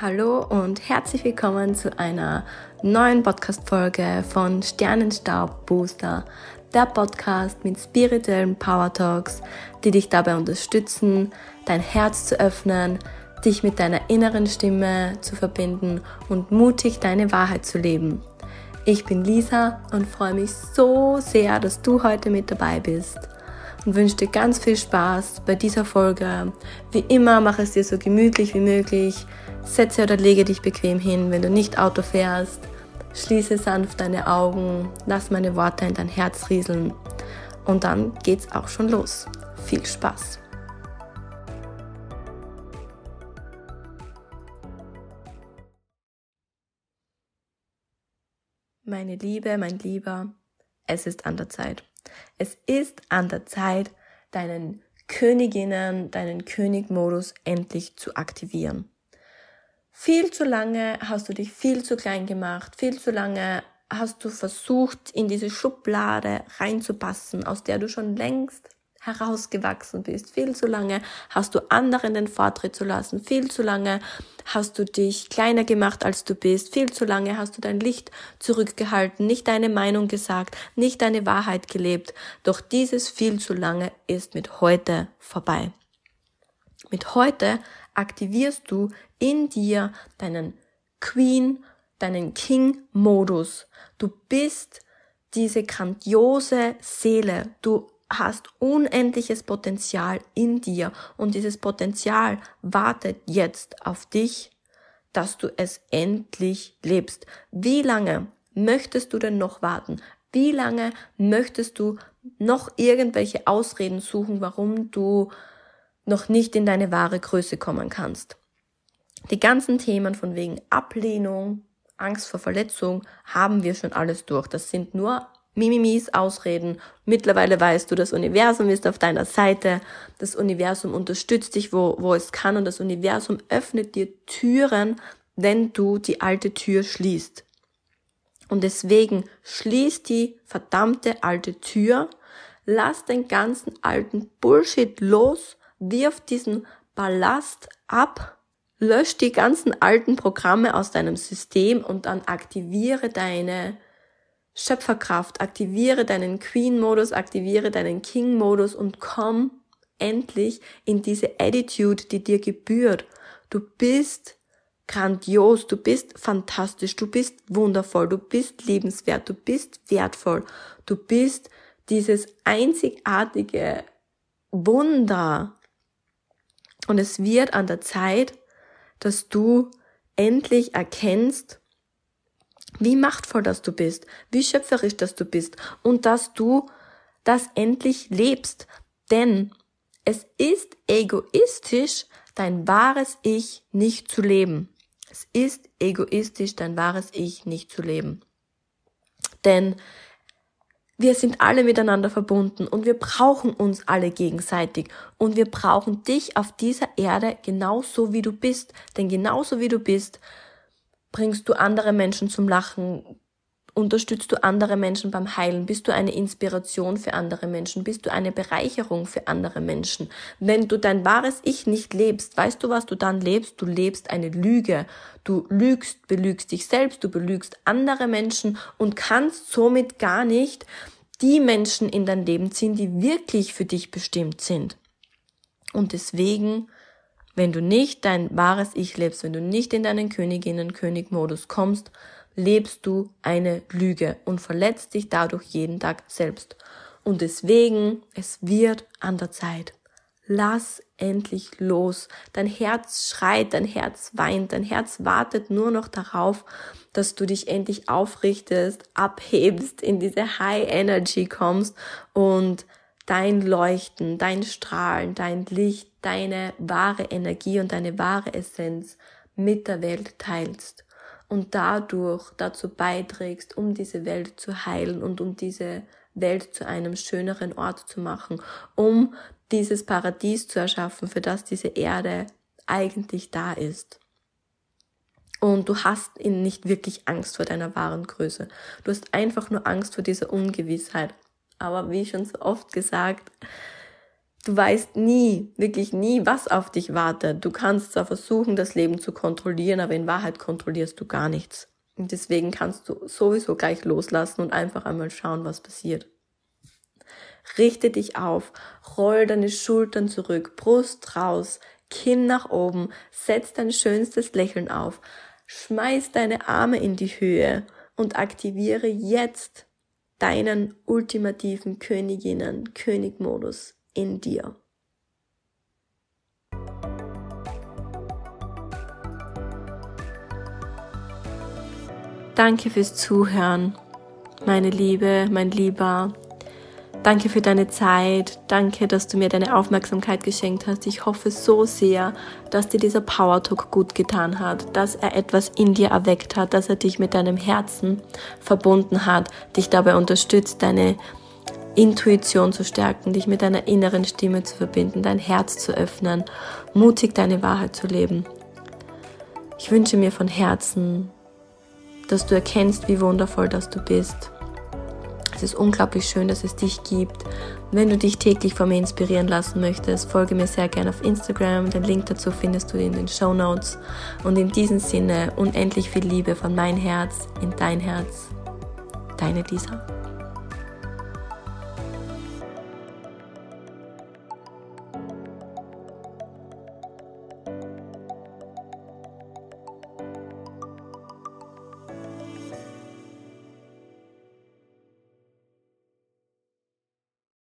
Hallo und herzlich willkommen zu einer neuen Podcast-Folge von Sternenstaub Booster, der Podcast mit spirituellen Power Talks, die dich dabei unterstützen, dein Herz zu öffnen, dich mit deiner inneren Stimme zu verbinden und mutig deine Wahrheit zu leben. Ich bin Lisa und freue mich so sehr, dass du heute mit dabei bist und wünsche dir ganz viel Spaß bei dieser Folge. Wie immer, mach es dir so gemütlich wie möglich. Setze oder lege dich bequem hin, wenn du nicht Auto fährst. Schließe sanft deine Augen, lass meine Worte in dein Herz rieseln und dann geht's auch schon los. Viel Spaß! Meine Liebe, mein Lieber, es ist an der Zeit. Es ist an der Zeit, deinen Königinnen, deinen Königmodus endlich zu aktivieren. Viel zu lange hast du dich viel zu klein gemacht, viel zu lange hast du versucht, in diese Schublade reinzupassen, aus der du schon längst herausgewachsen bist. Viel zu lange hast du anderen den Vortritt zu lassen. Viel zu lange hast du dich kleiner gemacht, als du bist. Viel zu lange hast du dein Licht zurückgehalten, nicht deine Meinung gesagt, nicht deine Wahrheit gelebt. Doch dieses viel zu lange ist mit heute vorbei. Mit heute aktivierst du in dir deinen Queen, deinen King-Modus. Du bist diese grandiose Seele. Du hast unendliches Potenzial in dir und dieses Potenzial wartet jetzt auf dich, dass du es endlich lebst. Wie lange möchtest du denn noch warten? Wie lange möchtest du noch irgendwelche Ausreden suchen, warum du noch nicht in deine wahre Größe kommen kannst? Die ganzen Themen von wegen Ablehnung, Angst vor Verletzung haben wir schon alles durch. Das sind nur Mimimis ausreden. Mittlerweile weißt du, das Universum ist auf deiner Seite. Das Universum unterstützt dich, wo, wo es kann. Und das Universum öffnet dir Türen, wenn du die alte Tür schließt. Und deswegen schließ die verdammte alte Tür. Lass den ganzen alten Bullshit los. Wirf diesen Ballast ab. Lösch die ganzen alten Programme aus deinem System und dann aktiviere deine Schöpferkraft, aktiviere deinen Queen-Modus, aktiviere deinen King-Modus und komm endlich in diese Attitude, die dir gebührt. Du bist grandios, du bist fantastisch, du bist wundervoll, du bist liebenswert, du bist wertvoll, du bist dieses einzigartige Wunder. Und es wird an der Zeit, dass du endlich erkennst, wie machtvoll dass du bist, wie schöpferisch dass du bist und dass du das endlich lebst. Denn es ist egoistisch, dein wahres Ich nicht zu leben. Es ist egoistisch, dein wahres Ich nicht zu leben. Denn wir sind alle miteinander verbunden und wir brauchen uns alle gegenseitig und wir brauchen dich auf dieser Erde genauso wie du bist. Denn genauso wie du bist, Bringst du andere Menschen zum Lachen? Unterstützt du andere Menschen beim Heilen? Bist du eine Inspiration für andere Menschen? Bist du eine Bereicherung für andere Menschen? Wenn du dein wahres Ich nicht lebst, weißt du, was du dann lebst? Du lebst eine Lüge. Du lügst, belügst dich selbst, du belügst andere Menschen und kannst somit gar nicht die Menschen in dein Leben ziehen, die wirklich für dich bestimmt sind. Und deswegen wenn du nicht dein wahres Ich lebst, wenn du nicht in deinen Königinnen-König-Modus kommst, lebst du eine Lüge und verletzt dich dadurch jeden Tag selbst. Und deswegen, es wird an der Zeit. Lass endlich los. Dein Herz schreit, dein Herz weint, dein Herz wartet nur noch darauf, dass du dich endlich aufrichtest, abhebst, in diese High Energy kommst und dein Leuchten, dein Strahlen, dein Licht, deine wahre Energie und deine wahre Essenz mit der Welt teilst und dadurch dazu beiträgst, um diese Welt zu heilen und um diese Welt zu einem schöneren Ort zu machen, um dieses Paradies zu erschaffen, für das diese Erde eigentlich da ist. Und du hast ihn nicht wirklich Angst vor deiner wahren Größe. Du hast einfach nur Angst vor dieser Ungewissheit. Aber wie schon so oft gesagt, Du weißt nie, wirklich nie, was auf dich wartet. Du kannst zwar versuchen, das Leben zu kontrollieren, aber in Wahrheit kontrollierst du gar nichts. Und deswegen kannst du sowieso gleich loslassen und einfach einmal schauen, was passiert. Richte dich auf, roll deine Schultern zurück, Brust raus, Kinn nach oben, setz dein schönstes Lächeln auf, schmeiß deine Arme in die Höhe und aktiviere jetzt deinen ultimativen Königinnen, Königmodus in dir. Danke fürs Zuhören, meine Liebe, mein Lieber. Danke für deine Zeit. Danke, dass du mir deine Aufmerksamkeit geschenkt hast. Ich hoffe so sehr, dass dir dieser Power Talk gut getan hat, dass er etwas in dir erweckt hat, dass er dich mit deinem Herzen verbunden hat, dich dabei unterstützt, deine Intuition zu stärken, dich mit deiner inneren Stimme zu verbinden, dein Herz zu öffnen, mutig deine Wahrheit zu leben. Ich wünsche mir von Herzen, dass du erkennst, wie wundervoll dass du bist ist unglaublich schön, dass es dich gibt. Wenn du dich täglich von mir inspirieren lassen möchtest, folge mir sehr gerne auf Instagram. Den Link dazu findest du in den Show Notes. Und in diesem Sinne unendlich viel Liebe von mein Herz in dein Herz. Deine Lisa.